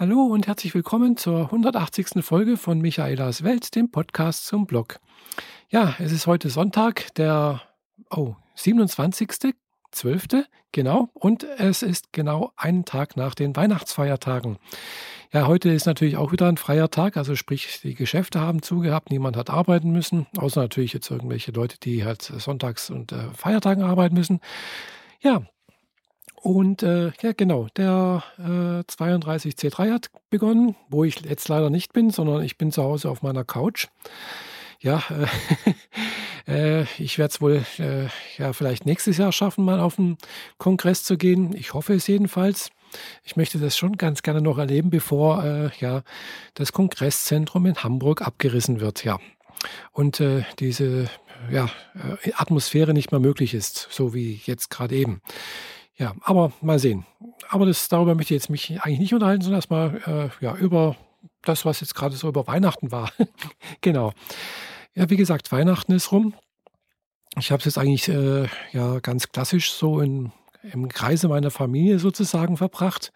Hallo und herzlich willkommen zur 180. Folge von Michaelas Welt, dem Podcast zum Blog. Ja, es ist heute Sonntag, der oh, 27.12. genau und es ist genau einen Tag nach den Weihnachtsfeiertagen. Ja, heute ist natürlich auch wieder ein freier Tag, also sprich, die Geschäfte haben zugehabt, niemand hat arbeiten müssen, außer natürlich jetzt irgendwelche Leute, die halt sonntags und äh, Feiertagen arbeiten müssen. Ja, und äh, ja, genau, der äh, 32 C3 hat begonnen, wo ich jetzt leider nicht bin, sondern ich bin zu Hause auf meiner Couch. Ja, äh, äh ich werde es wohl äh, ja vielleicht nächstes Jahr schaffen, mal auf den Kongress zu gehen. Ich hoffe es jedenfalls. Ich möchte das schon ganz gerne noch erleben, bevor äh, ja das Kongresszentrum in Hamburg abgerissen wird. Ja, und äh, diese ja, Atmosphäre nicht mehr möglich ist, so wie jetzt gerade eben. Ja, aber mal sehen. Aber das, darüber möchte ich jetzt mich eigentlich nicht unterhalten, sondern erstmal äh, ja, über das, was jetzt gerade so über Weihnachten war. genau. Ja, wie gesagt, Weihnachten ist rum. Ich habe es jetzt eigentlich äh, ja ganz klassisch so in, im Kreise meiner Familie sozusagen verbracht.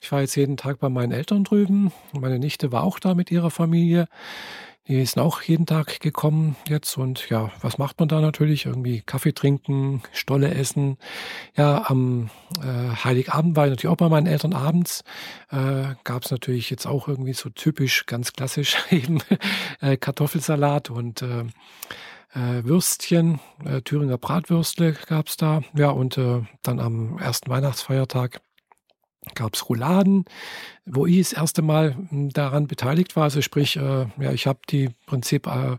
Ich war jetzt jeden Tag bei meinen Eltern drüben. Meine Nichte war auch da mit ihrer Familie. Die sind auch jeden Tag gekommen jetzt und ja, was macht man da natürlich? Irgendwie Kaffee trinken, Stolle essen. Ja, am äh, Heiligabend war ich natürlich auch bei meinen Eltern abends. Äh, Gab es natürlich jetzt auch irgendwie so typisch, ganz klassisch eben äh, Kartoffelsalat und äh, äh, Würstchen, äh, Thüringer Bratwürstle gab es da. Ja, und äh, dann am ersten Weihnachtsfeiertag gab es Rouladen, wo ich das erste Mal hm, daran beteiligt war. Also sprich, äh, ja, ich habe die Prinzip äh,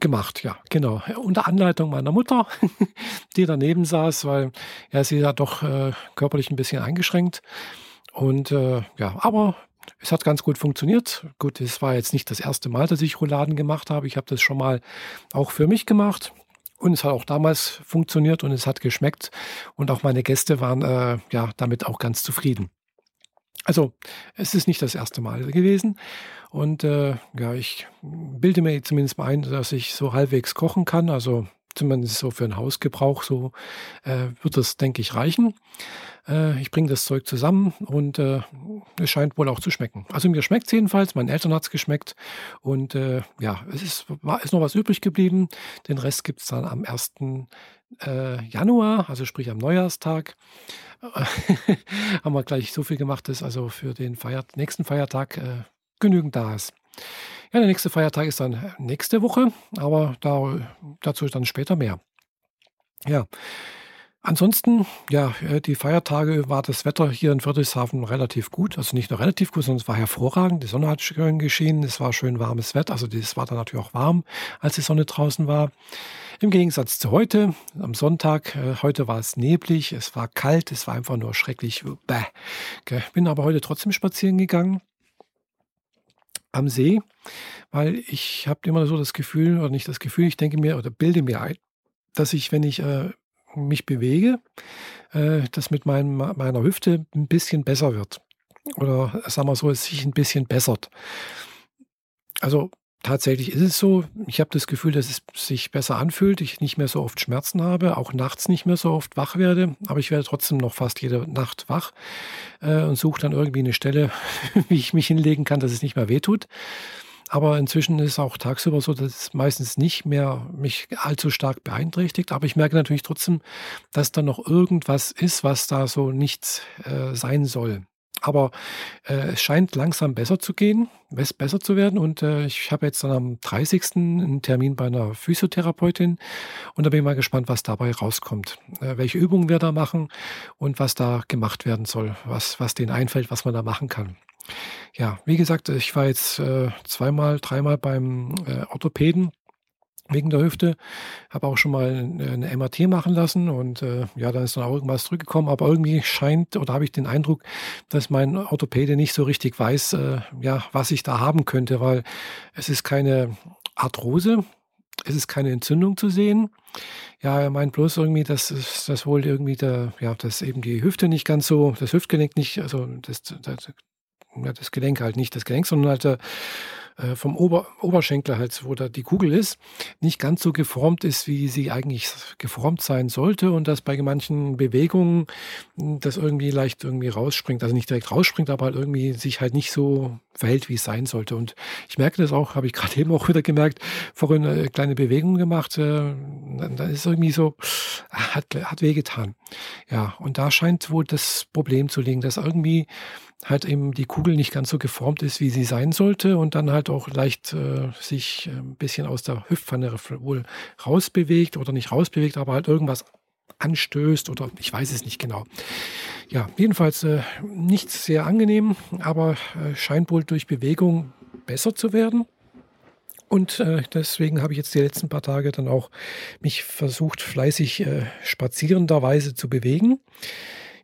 gemacht, ja, genau. Unter Anleitung meiner Mutter, die daneben saß, weil ja, sie ja doch äh, körperlich ein bisschen eingeschränkt. Und äh, ja, aber es hat ganz gut funktioniert. Gut, es war jetzt nicht das erste Mal, dass ich Rouladen gemacht habe. Ich habe das schon mal auch für mich gemacht. Und es hat auch damals funktioniert und es hat geschmeckt. Und auch meine Gäste waren äh, ja damit auch ganz zufrieden. Also es ist nicht das erste Mal gewesen. Und äh, ja, ich bilde mir zumindest mal ein, dass ich so halbwegs kochen kann. Also zumindest so für einen Hausgebrauch, so äh, wird das, denke ich, reichen. Äh, ich bringe das Zeug zusammen und äh, es scheint wohl auch zu schmecken. Also mir schmeckt es jedenfalls, meinen Eltern hat es geschmeckt und äh, ja, es ist, war, ist noch was übrig geblieben. Den Rest gibt es dann am 1. Äh, Januar, also sprich am Neujahrstag. haben wir gleich so viel gemacht, dass also für den Feier nächsten Feiertag äh, genügend da ist. Ja, der nächste Feiertag ist dann nächste Woche, aber da, dazu dann später mehr. Ja. Ansonsten, ja, äh, die Feiertage war das Wetter hier in Friedrichshafen relativ gut. Also nicht nur relativ gut, sondern es war hervorragend. Die Sonne hat schön geschienen, es war schön warmes Wetter. Also es war dann natürlich auch warm, als die Sonne draußen war. Im Gegensatz zu heute, am Sonntag, äh, heute war es neblig, es war kalt, es war einfach nur schrecklich. Bäh. Bin aber heute trotzdem spazieren gegangen am See, weil ich habe immer so das Gefühl, oder nicht das Gefühl, ich denke mir oder bilde mir ein, dass ich, wenn ich äh, mich bewege, äh, das mit meinem, meiner Hüfte ein bisschen besser wird. Oder sagen wir so, es sich ein bisschen bessert. Also Tatsächlich ist es so. Ich habe das Gefühl, dass es sich besser anfühlt. Ich nicht mehr so oft Schmerzen habe, auch nachts nicht mehr so oft wach werde. Aber ich werde trotzdem noch fast jede Nacht wach äh, und suche dann irgendwie eine Stelle, wie ich mich hinlegen kann, dass es nicht mehr wehtut. Aber inzwischen ist es auch tagsüber so, dass es meistens nicht mehr mich allzu stark beeinträchtigt. Aber ich merke natürlich trotzdem, dass da noch irgendwas ist, was da so nicht äh, sein soll. Aber äh, es scheint langsam besser zu gehen, besser zu werden. Und äh, ich habe jetzt dann am 30. einen Termin bei einer Physiotherapeutin. Und da bin ich mal gespannt, was dabei rauskommt. Äh, welche Übungen wir da machen und was da gemacht werden soll, was, was denen einfällt, was man da machen kann. Ja, wie gesagt, ich war jetzt äh, zweimal, dreimal beim äh, Orthopäden wegen der Hüfte. Habe auch schon mal eine MRT machen lassen und äh, ja, dann ist dann auch irgendwas zurückgekommen. Aber irgendwie scheint oder habe ich den Eindruck, dass mein Orthopäde nicht so richtig weiß, äh, ja, was ich da haben könnte, weil es ist keine Arthrose, es ist keine Entzündung zu sehen. Ja, er meint bloß irgendwie, dass das wohl irgendwie der, ja, dass eben die Hüfte nicht ganz so, das Hüftgelenk nicht, also das, das, das Gelenk halt nicht das Gelenk, sondern halt der, äh, vom Ober Oberschenkel halt, wo da die Kugel ist, nicht ganz so geformt ist, wie sie eigentlich geformt sein sollte und dass bei manchen Bewegungen hm, das irgendwie leicht irgendwie rausspringt, also nicht direkt rausspringt, aber halt irgendwie sich halt nicht so verhält, wie es sein sollte. Und ich merke das auch, habe ich gerade eben auch wieder gemerkt, vorhin eine kleine Bewegung gemacht, äh, dann ist irgendwie so, hat, hat wehgetan. Ja, und da scheint wohl das Problem zu liegen, dass irgendwie halt eben die Kugel nicht ganz so geformt ist, wie sie sein sollte und dann halt auch leicht äh, sich äh, ein bisschen aus der Hüftpfanne wohl rausbewegt oder nicht rausbewegt, aber halt irgendwas anstößt oder ich weiß es nicht genau. Ja, jedenfalls äh, nicht sehr angenehm, aber äh, scheint wohl durch Bewegung besser zu werden. Und äh, deswegen habe ich jetzt die letzten paar Tage dann auch mich versucht, fleißig äh, spazierenderweise zu bewegen.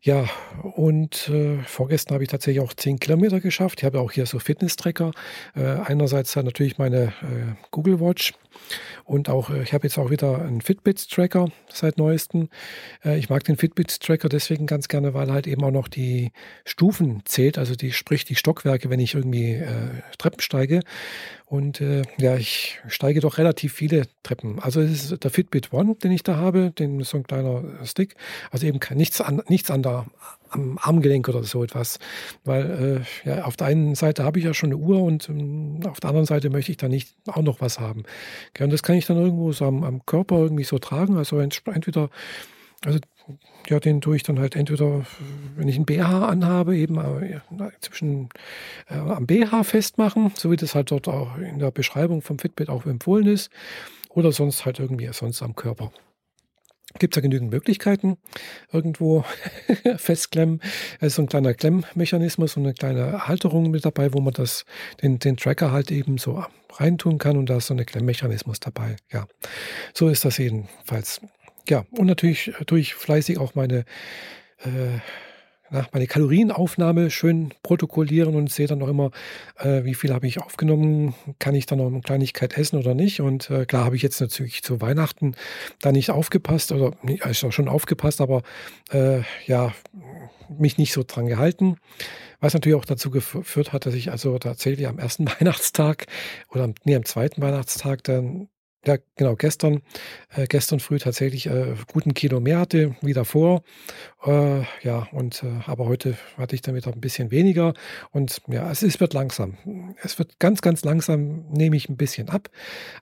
Ja, und äh, vorgestern habe ich tatsächlich auch 10 Kilometer geschafft. Ich habe auch hier so Fitness-Tracker. Äh, einerseits natürlich meine äh, Google Watch und auch, äh, ich habe jetzt auch wieder einen Fitbit-Tracker seit neuestem. Äh, ich mag den Fitbit-Tracker deswegen ganz gerne, weil halt eben auch noch die Stufen zählt, also die, sprich die Stockwerke, wenn ich irgendwie äh, Treppen steige. Und äh, ja, ich steige doch relativ viele Treppen. Also es ist der Fitbit One, den ich da habe, den so ein kleiner Stick. Also eben nichts an, nichts an der am Armgelenk oder so etwas. Weil äh, ja, auf der einen Seite habe ich ja schon eine Uhr und ähm, auf der anderen Seite möchte ich da nicht auch noch was haben. Okay, und das kann ich dann irgendwo so am, am Körper irgendwie so tragen. Also entweder, also ja, den tue ich dann halt entweder, wenn ich ein BH anhabe, eben äh, zwischen äh, am BH festmachen, so wie das halt dort auch in der Beschreibung vom Fitbit auch empfohlen ist, oder sonst halt irgendwie sonst am Körper gibt es ja genügend Möglichkeiten, irgendwo festklemmen. Es ist so ein kleiner Klemmmechanismus und eine kleine Halterung mit dabei, wo man das, den, den Tracker halt eben so reintun kann und da ist so ein Klemmmechanismus dabei. Ja, so ist das jedenfalls. Ja, und natürlich durch fleißig auch meine äh, nach meine Kalorienaufnahme schön protokollieren und sehe dann noch immer, äh, wie viel habe ich aufgenommen, kann ich dann noch eine Kleinigkeit essen oder nicht. Und äh, klar habe ich jetzt natürlich zu Weihnachten da nicht aufgepasst oder also schon aufgepasst, aber äh, ja, mich nicht so dran gehalten. Was natürlich auch dazu geführt hat, dass ich also tatsächlich am ersten Weihnachtstag oder nee, am zweiten Weihnachtstag dann ja, genau, gestern, äh, gestern früh tatsächlich äh, guten Kilo mehr hatte wie davor. Äh, ja, und äh, aber heute hatte ich damit auch ein bisschen weniger. Und ja, es, es wird langsam. Es wird ganz, ganz langsam, nehme ich ein bisschen ab.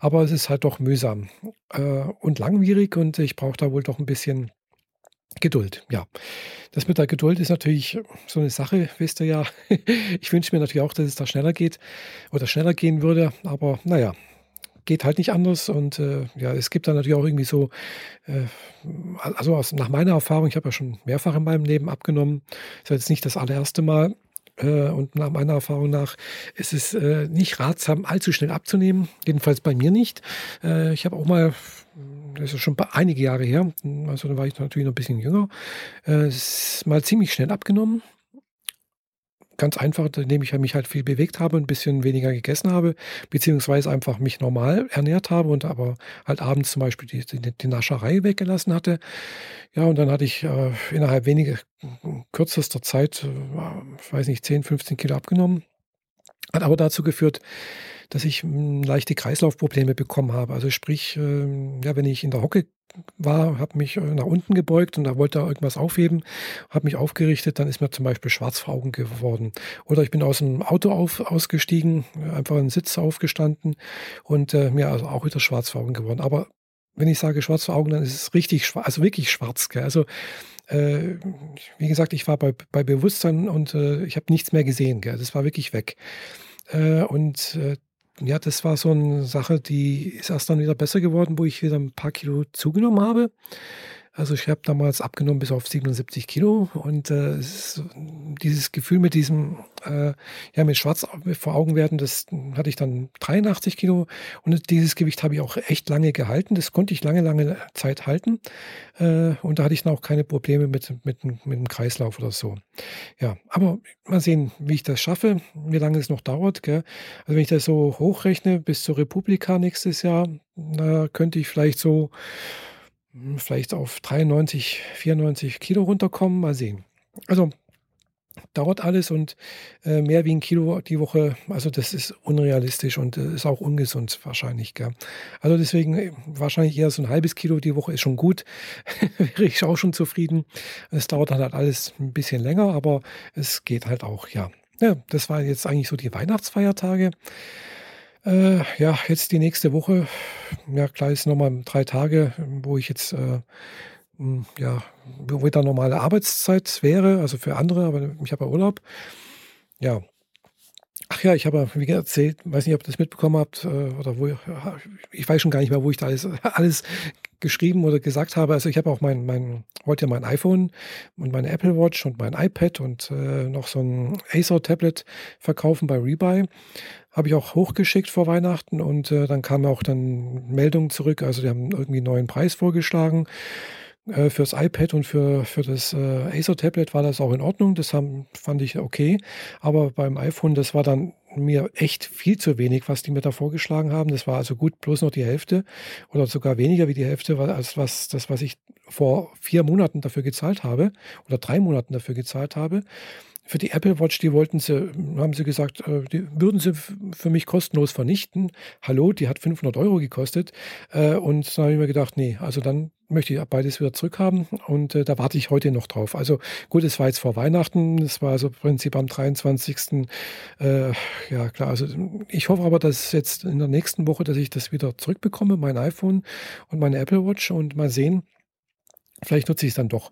Aber es ist halt doch mühsam äh, und langwierig und ich brauche da wohl doch ein bisschen Geduld, ja. Das mit der Geduld ist natürlich so eine Sache, wisst ihr ja. Ich wünsche mir natürlich auch, dass es da schneller geht oder schneller gehen würde, aber naja, geht halt nicht anders. Und äh, ja, es gibt dann natürlich auch irgendwie so, äh, also aus, nach meiner Erfahrung, ich habe ja schon mehrfach in meinem Leben abgenommen, ist jetzt nicht das allererste Mal. Äh, und nach meiner Erfahrung nach ist es äh, nicht ratsam, allzu schnell abzunehmen. Jedenfalls bei mir nicht. Äh, ich habe auch mal das ist schon einige Jahre her, also da war ich natürlich noch ein bisschen jünger, äh, mal ziemlich schnell abgenommen ganz einfach, indem ich mich halt viel bewegt habe, ein bisschen weniger gegessen habe, beziehungsweise einfach mich normal ernährt habe und aber halt abends zum Beispiel die, die, die Nascherei weggelassen hatte. Ja, und dann hatte ich äh, innerhalb weniger kürzester Zeit, äh, weiß nicht, 10, 15 Kilo abgenommen. Hat aber dazu geführt, dass ich hm, leichte Kreislaufprobleme bekommen habe. Also sprich, ähm, ja, wenn ich in der Hocke war, habe mich äh, nach unten gebeugt und da wollte er irgendwas aufheben, habe mich aufgerichtet, dann ist mir zum Beispiel schwarz vor Augen geworden. Oder ich bin aus dem Auto auf, ausgestiegen, einfach einen Sitz aufgestanden und äh, mir also auch wieder schwarz vor Augen geworden. Aber wenn ich sage schwarz vor Augen, dann ist es richtig schwarz, also wirklich schwarz. Gell? Also äh, wie gesagt, ich war bei, bei Bewusstsein und äh, ich habe nichts mehr gesehen. Gell? Das war wirklich weg. Äh, und äh, ja, das war so eine Sache, die ist erst dann wieder besser geworden, wo ich wieder ein paar Kilo zugenommen habe. Also ich habe damals abgenommen bis auf 77 Kilo und äh, dieses Gefühl mit diesem, äh, ja, mit Schwarz vor Augen werden, das hatte ich dann 83 Kilo und dieses Gewicht habe ich auch echt lange gehalten. Das konnte ich lange, lange Zeit halten äh, und da hatte ich dann auch keine Probleme mit, mit, mit dem Kreislauf oder so. Ja, aber mal sehen, wie ich das schaffe, wie lange es noch dauert. Gell? Also wenn ich das so hochrechne bis zur Republika nächstes Jahr, da könnte ich vielleicht so vielleicht auf 93, 94 Kilo runterkommen. Mal sehen. Also dauert alles und äh, mehr wie ein Kilo die Woche, also das ist unrealistisch und äh, ist auch ungesund wahrscheinlich. Gell? Also deswegen äh, wahrscheinlich eher so ein halbes Kilo die Woche ist schon gut, wäre ich auch schon zufrieden. Es dauert dann halt alles ein bisschen länger, aber es geht halt auch, ja. Ja, das war jetzt eigentlich so die Weihnachtsfeiertage. Äh, ja, jetzt die nächste Woche. Ja, klar ist nochmal drei Tage, wo ich jetzt äh, hm, ja, wo wieder normale Arbeitszeit wäre, also für andere, aber ich habe ja Urlaub. Ja. Ach ja, ich habe, wie erzählt, weiß nicht, ob ihr das mitbekommen habt, äh, oder wo, ich weiß schon gar nicht mehr, wo ich da alles, alles geschrieben oder gesagt habe. Also ich habe auch mein, mein, ja mein iPhone und meine Apple Watch und mein iPad und äh, noch so ein Acer-Tablet verkaufen bei Rebuy. Habe ich auch hochgeschickt vor Weihnachten und äh, dann kam auch dann Meldungen zurück. Also die haben irgendwie einen neuen Preis vorgeschlagen. Äh, fürs iPad und für, für das äh, Acer-Tablet war das auch in Ordnung. Das haben, fand ich okay. Aber beim iPhone, das war dann mir echt viel zu wenig, was die mir da vorgeschlagen haben. Das war also gut bloß noch die Hälfte oder sogar weniger wie die Hälfte, als was, das, was ich vor vier Monaten dafür gezahlt habe oder drei Monaten dafür gezahlt habe. Für die Apple Watch, die wollten sie, haben sie gesagt, äh, die würden sie für mich kostenlos vernichten. Hallo, die hat 500 Euro gekostet. Äh, und dann habe ich mir gedacht, nee, also dann möchte ich beides wieder zurückhaben und äh, da warte ich heute noch drauf. Also gut, es war jetzt vor Weihnachten, es war also im Prinzip am 23. Äh, ja klar, also ich hoffe aber, dass jetzt in der nächsten Woche, dass ich das wieder zurückbekomme, mein iPhone und meine Apple Watch und mal sehen, Vielleicht nutze ich es dann doch.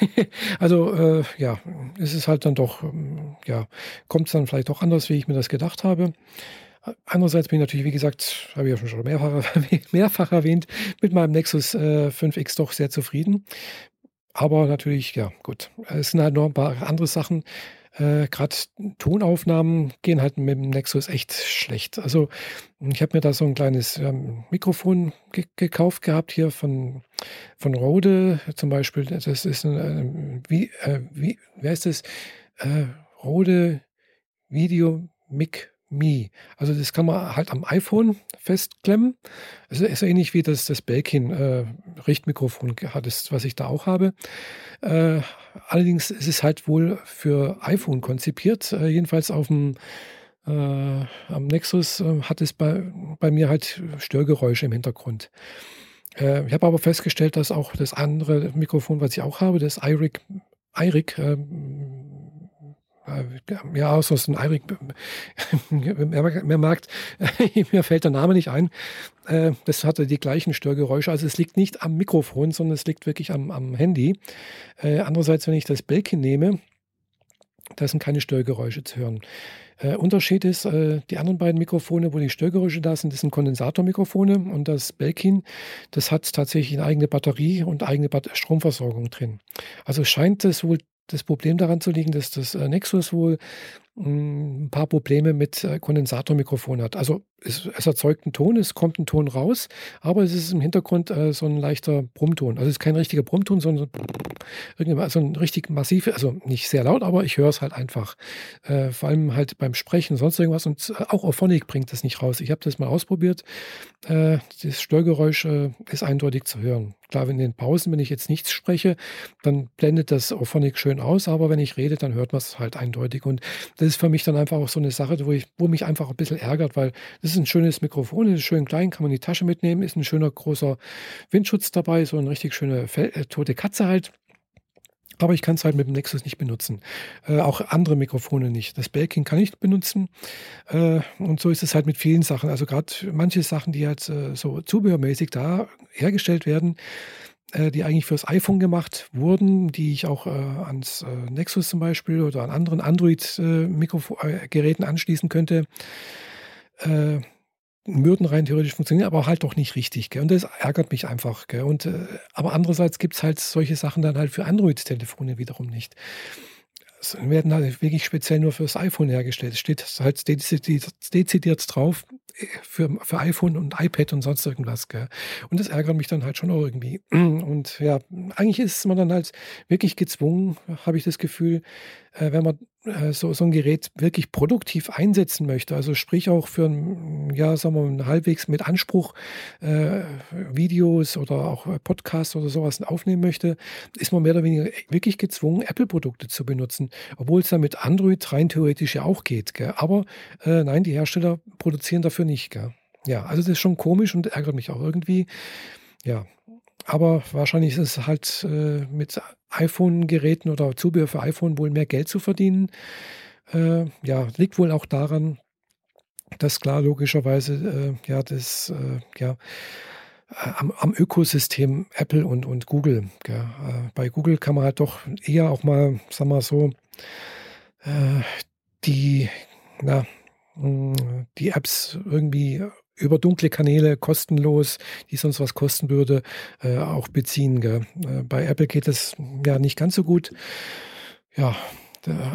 also äh, ja, es ist halt dann doch, ähm, ja, kommt es dann vielleicht doch anders, wie ich mir das gedacht habe. Andererseits bin ich natürlich, wie gesagt, habe ich ja schon mehrfach, mehrfach erwähnt, mit meinem Nexus äh, 5X doch sehr zufrieden. Aber natürlich, ja, gut. Es sind halt noch ein paar andere Sachen. Äh, Gerade Tonaufnahmen gehen halt mit dem Nexus echt schlecht. Also ich habe mir da so ein kleines ähm, Mikrofon ge gekauft gehabt hier von, von Rode zum Beispiel. Das ist ein, äh, wie, äh, wie, wie heißt das? Äh, Rode Video Mic Me. Also das kann man halt am iPhone festklemmen. Es ist ähnlich wie das, das Belkin äh, was ich da auch habe. Äh, allerdings ist es halt wohl für iPhone konzipiert. Äh, jedenfalls auf dem äh, am Nexus äh, hat es bei, bei mir halt Störgeräusche im Hintergrund. Äh, ich habe aber festgestellt, dass auch das andere Mikrofon, was ich auch habe, das iRig, iRig äh, ja, so ein Eirik, mehr merkt, mir fällt der Name nicht ein. Äh, das hatte die gleichen Störgeräusche. Also es liegt nicht am Mikrofon, sondern es liegt wirklich am, am Handy. Äh, andererseits, wenn ich das Belkin nehme, da sind keine Störgeräusche zu hören. Unterschied ist, die anderen beiden Mikrofone, wo die Störgeräusche da sind, das sind Kondensatormikrofone und das Belkin, das hat tatsächlich eine eigene Batterie und eigene Stromversorgung drin. Also scheint es wohl das Problem daran zu liegen, dass das äh, Nexus wohl hm, ein paar Probleme mit äh, Kondensatormikrofon hat. Also es, es, erzeugt einen Ton, es kommt ein Ton raus, aber es ist im Hintergrund äh, so ein leichter Brummton. Also es ist kein richtiger Brummton, sondern so, so ein richtig massiv, also nicht sehr laut, aber ich höre es halt einfach. Äh, vor allem halt beim Sprechen, sonst irgendwas. Und äh, auch Auphonic bringt das nicht raus. Ich habe das mal ausprobiert. Äh, das Störgeräusch ist eindeutig zu hören. Klar, in den Pausen, wenn ich jetzt nichts spreche, dann blendet das Auphonic schön aus, aber wenn ich rede, dann hört man es halt eindeutig. Und das ist für mich dann einfach auch so eine Sache, wo, ich, wo mich einfach ein bisschen ärgert, weil das ist ein schönes Mikrofon, ist schön klein, kann man in die Tasche mitnehmen, ist ein schöner großer Windschutz dabei, so eine richtig schöne Fel äh, tote Katze halt. Aber ich kann es halt mit dem Nexus nicht benutzen. Äh, auch andere Mikrofone nicht. Das Belkin kann ich benutzen. Äh, und so ist es halt mit vielen Sachen. Also gerade manche Sachen, die halt äh, so zubehörmäßig da hergestellt werden, äh, die eigentlich fürs iPhone gemacht wurden, die ich auch äh, ans äh, Nexus zum Beispiel oder an anderen Android-Geräten anschließen könnte würden rein theoretisch funktionieren, aber halt doch nicht richtig. Gell? Und das ärgert mich einfach. Gell? Und, äh, aber andererseits gibt es halt solche Sachen dann halt für Android-Telefone wiederum nicht. Es werden halt wirklich speziell nur fürs iPhone hergestellt. Es steht halt dezidiert, dezidiert drauf äh, für, für iPhone und iPad und sonst irgendwas. Gell? Und das ärgert mich dann halt schon auch irgendwie. Und ja, eigentlich ist man dann halt wirklich gezwungen, habe ich das Gefühl, äh, wenn man so, so ein Gerät wirklich produktiv einsetzen möchte, also sprich auch für ein, ja, sagen wir mal, halbwegs mit Anspruch äh, Videos oder auch Podcasts oder sowas aufnehmen möchte, ist man mehr oder weniger wirklich gezwungen, Apple-Produkte zu benutzen, obwohl es dann mit Android rein theoretisch ja auch geht. Gell? Aber äh, nein, die Hersteller produzieren dafür nicht. Gell? Ja, also das ist schon komisch und ärgert mich auch irgendwie. Ja, aber wahrscheinlich ist es halt äh, mit iPhone-Geräten oder Zubehör für iPhone wohl mehr Geld zu verdienen. Äh, ja, liegt wohl auch daran, dass klar logischerweise äh, ja das äh, ja am, am, Ökosystem Apple und, und Google. Gell. Äh, bei Google kann man halt doch eher auch mal, sagen wir so, äh, die, na, die Apps irgendwie über dunkle Kanäle kostenlos, die sonst was kosten würde, äh, auch beziehen. Äh, bei Apple geht das ja nicht ganz so gut. Ja,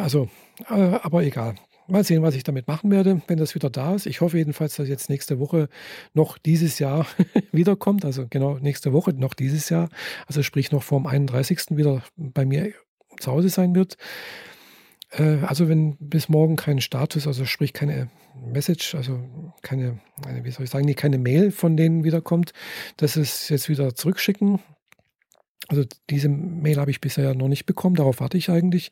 also, äh, aber egal. Mal sehen, was ich damit machen werde, wenn das wieder da ist. Ich hoffe jedenfalls, dass jetzt nächste Woche noch dieses Jahr wiederkommt. Also genau nächste Woche noch dieses Jahr. Also sprich noch vor dem 31. wieder bei mir zu Hause sein wird. Äh, also wenn bis morgen kein Status, also sprich keine Message, also keine, wie soll ich sagen, nee, keine Mail von denen wiederkommt, dass es jetzt wieder zurückschicken. Also diese Mail habe ich bisher noch nicht bekommen, darauf warte ich eigentlich.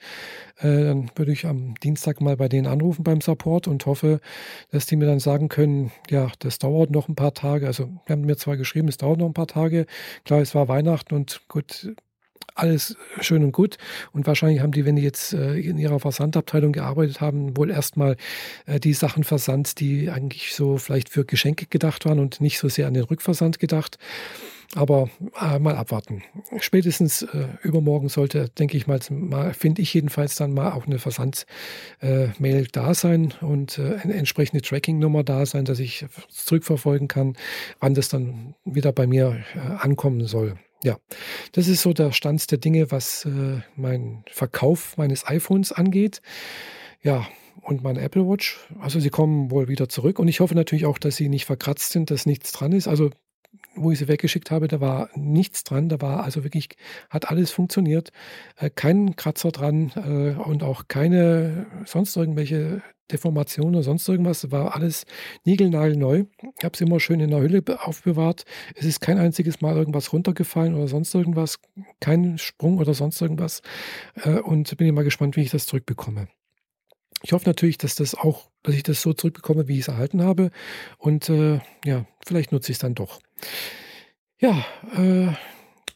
Äh, dann würde ich am Dienstag mal bei denen anrufen beim Support und hoffe, dass die mir dann sagen können, ja, das dauert noch ein paar Tage. Also wir haben mir zwar geschrieben, es dauert noch ein paar Tage. Klar, es war Weihnachten und gut, alles schön und gut. Und wahrscheinlich haben die, wenn die jetzt äh, in ihrer Versandabteilung gearbeitet haben, wohl erstmal äh, die Sachen versandt, die eigentlich so vielleicht für Geschenke gedacht waren und nicht so sehr an den Rückversand gedacht. Aber äh, mal abwarten. Spätestens äh, übermorgen sollte, denke ich mal, mal finde ich jedenfalls dann mal auch eine Versandmail äh, da sein und äh, eine entsprechende Tracking-Nummer da sein, dass ich zurückverfolgen kann, wann das dann wieder bei mir ankommen soll. Ja, das ist so der Stand der Dinge, was äh, mein Verkauf meines iPhones angeht. Ja, und meine Apple Watch. Also sie kommen wohl wieder zurück und ich hoffe natürlich auch, dass sie nicht verkratzt sind, dass nichts dran ist. Also wo ich sie weggeschickt habe, da war nichts dran. Da war also wirklich, hat alles funktioniert. Äh, kein Kratzer dran äh, und auch keine sonst irgendwelche Deformationen oder sonst irgendwas. War alles niegelnagelneu. Ich habe es immer schön in der Hülle aufbewahrt. Es ist kein einziges Mal irgendwas runtergefallen oder sonst irgendwas. Kein Sprung oder sonst irgendwas. Äh, und bin immer gespannt, wie ich das zurückbekomme. Ich hoffe natürlich, dass das auch, dass ich das so zurückbekomme, wie ich es erhalten habe. Und äh, ja, vielleicht nutze ich es dann doch. Ja, äh,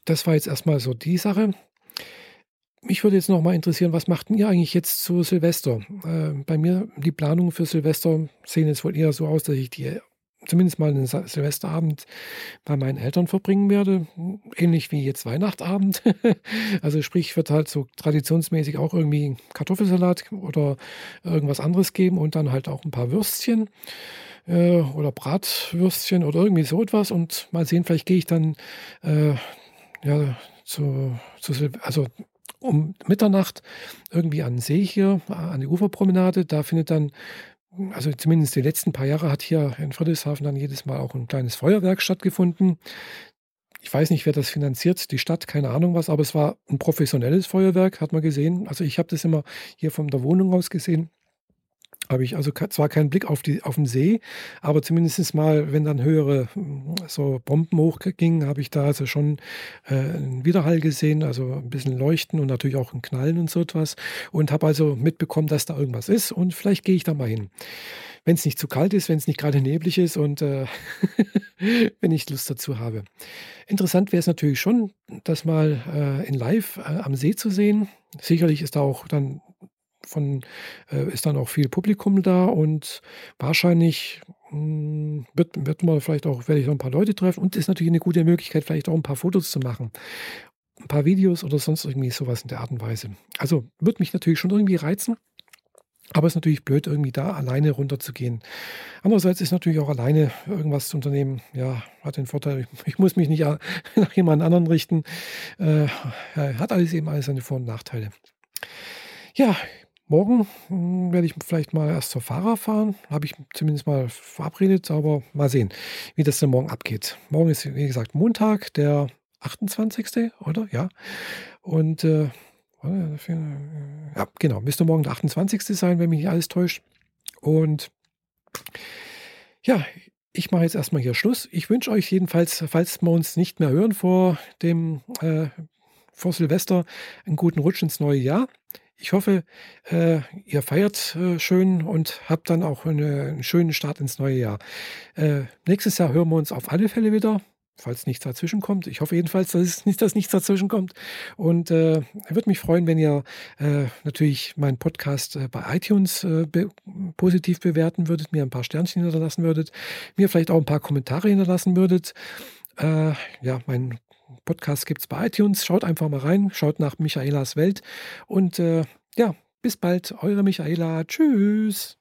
das war jetzt erstmal so die Sache. Mich würde jetzt noch mal interessieren, was machten ihr eigentlich jetzt zu Silvester? Äh, bei mir, die Planungen für Silvester sehen jetzt wohl eher so aus, dass ich die zumindest mal einen Silvesterabend bei meinen Eltern verbringen werde. Ähnlich wie jetzt Weihnachtabend. also sprich, wird halt so traditionsmäßig auch irgendwie Kartoffelsalat oder irgendwas anderes geben und dann halt auch ein paar Würstchen äh, oder Bratwürstchen oder irgendwie so etwas. Und mal sehen, vielleicht gehe ich dann äh, ja, zu, zu also um Mitternacht irgendwie an den See hier, an die Uferpromenade. Da findet dann also zumindest die letzten paar Jahre hat hier in Friedrichshafen dann jedes Mal auch ein kleines Feuerwerk stattgefunden. Ich weiß nicht, wer das finanziert, die Stadt, keine Ahnung was, aber es war ein professionelles Feuerwerk, hat man gesehen. Also ich habe das immer hier von der Wohnung aus gesehen habe ich also zwar keinen Blick auf, die, auf den See, aber zumindest mal, wenn dann höhere so Bomben hochgingen, habe ich da also schon äh, einen Widerhall gesehen, also ein bisschen Leuchten und natürlich auch ein Knallen und so etwas und habe also mitbekommen, dass da irgendwas ist und vielleicht gehe ich da mal hin. Wenn es nicht zu kalt ist, wenn es nicht gerade neblig ist und äh, wenn ich Lust dazu habe. Interessant wäre es natürlich schon, das mal äh, in Live äh, am See zu sehen. Sicherlich ist da auch dann von, äh, ist dann auch viel Publikum da und wahrscheinlich mh, hm, wird, wird man vielleicht auch, werde ich noch ein paar Leute treffen und ist natürlich eine gute Möglichkeit, vielleicht auch ein paar Fotos zu machen. Ein paar Videos oder sonst irgendwie sowas in der Art und Weise. Also wird mich natürlich schon irgendwie reizen. Aber es ist natürlich blöd, irgendwie da alleine runterzugehen. Andererseits ist natürlich auch alleine irgendwas zu unternehmen, ja, hat den Vorteil, ich muss mich nicht nach jemand anderen richten. Äh, hat alles eben alles seine Vor- und Nachteile. Ja, Morgen hm, werde ich vielleicht mal erst zur Fahrer fahren. Habe ich zumindest mal verabredet, aber mal sehen, wie das denn morgen abgeht. Morgen ist, wie gesagt, Montag, der 28. oder? Ja. Und äh, Ja, genau, müsste morgen der 28. sein, wenn mich nicht alles täuscht. Und ja, ich mache jetzt erstmal hier Schluss. Ich wünsche euch jedenfalls, falls wir uns nicht mehr hören vor dem äh, vor Silvester, einen guten Rutsch ins neue Jahr. Ich hoffe, äh, ihr feiert äh, schön und habt dann auch eine, einen schönen Start ins neue Jahr. Äh, nächstes Jahr hören wir uns auf alle Fälle wieder falls nichts dazwischen kommt. Ich hoffe jedenfalls, dass, es nicht, dass nichts dazwischen kommt. Und äh, würde mich freuen, wenn ihr äh, natürlich meinen Podcast äh, bei iTunes äh, be positiv bewerten würdet, mir ein paar Sternchen hinterlassen würdet, mir vielleicht auch ein paar Kommentare hinterlassen würdet. Ja, mein Podcast gibt es bei iTunes. Schaut einfach mal rein, schaut nach Michaelas Welt. Und äh, ja, bis bald, eure Michaela. Tschüss.